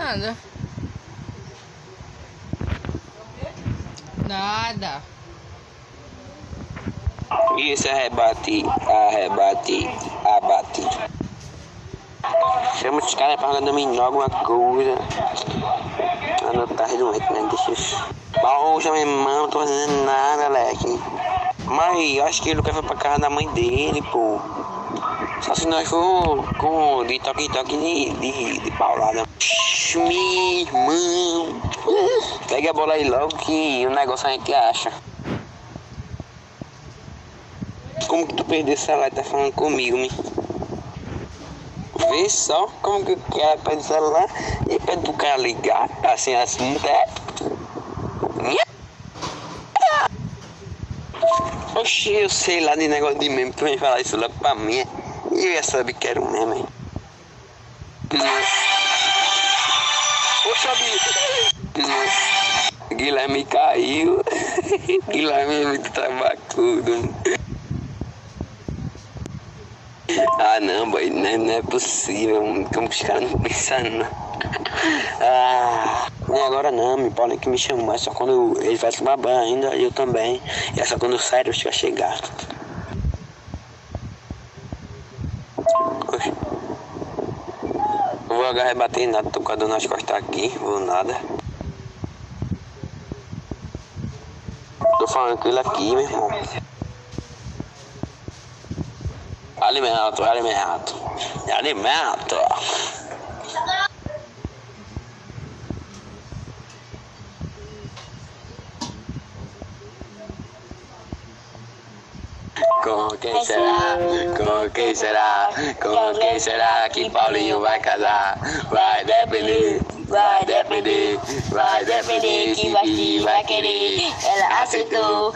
Nada. Nada. Isso, arrebate, arrebate, abate. Chama os caras pra dormir alguma coisa. Ah, não tá doente, né? Deixa eu... Poxa, meu irmão, não tô fazendo nada, leque. Mas eu acho que ele quer foi pra casa da mãe dele, pô. Só se nós for com de toque-toque de, de, de paulada. Meu irmão. Pega a bola aí logo que o negócio a gente acha. Como que tu perdeu esse celular e tá falando comigo, me? Vê só como que o cara perde o celular e pede pro cara ligar, assim, assim, é. Oxi, eu sei lá de negócio de meme, tu vem falar isso logo pra mim. E eu ia saber que era um meme. Poxa, bicho. Guilherme caiu. Guilherme é muito tabacudo. Ah não, boy, não, é, não é possível. Como os caras não pensam não. Ah, nem agora não, me podem que me chamar. Só quando ele vai tomar banho ainda, eu também. E é só quando o sério vai chegar. Oxe. Não vou agarrar e bater em nada, tô com a dor nas costas aqui, vou nada. Tô falando ele aqui, meu irmão. Alimento, alimento, alimento. Com quem será? Com quem será? Com quem será que Paulinho vai casar? Vai depender, vai depender, vai depender que vai, que vai querer. Ela aceitou.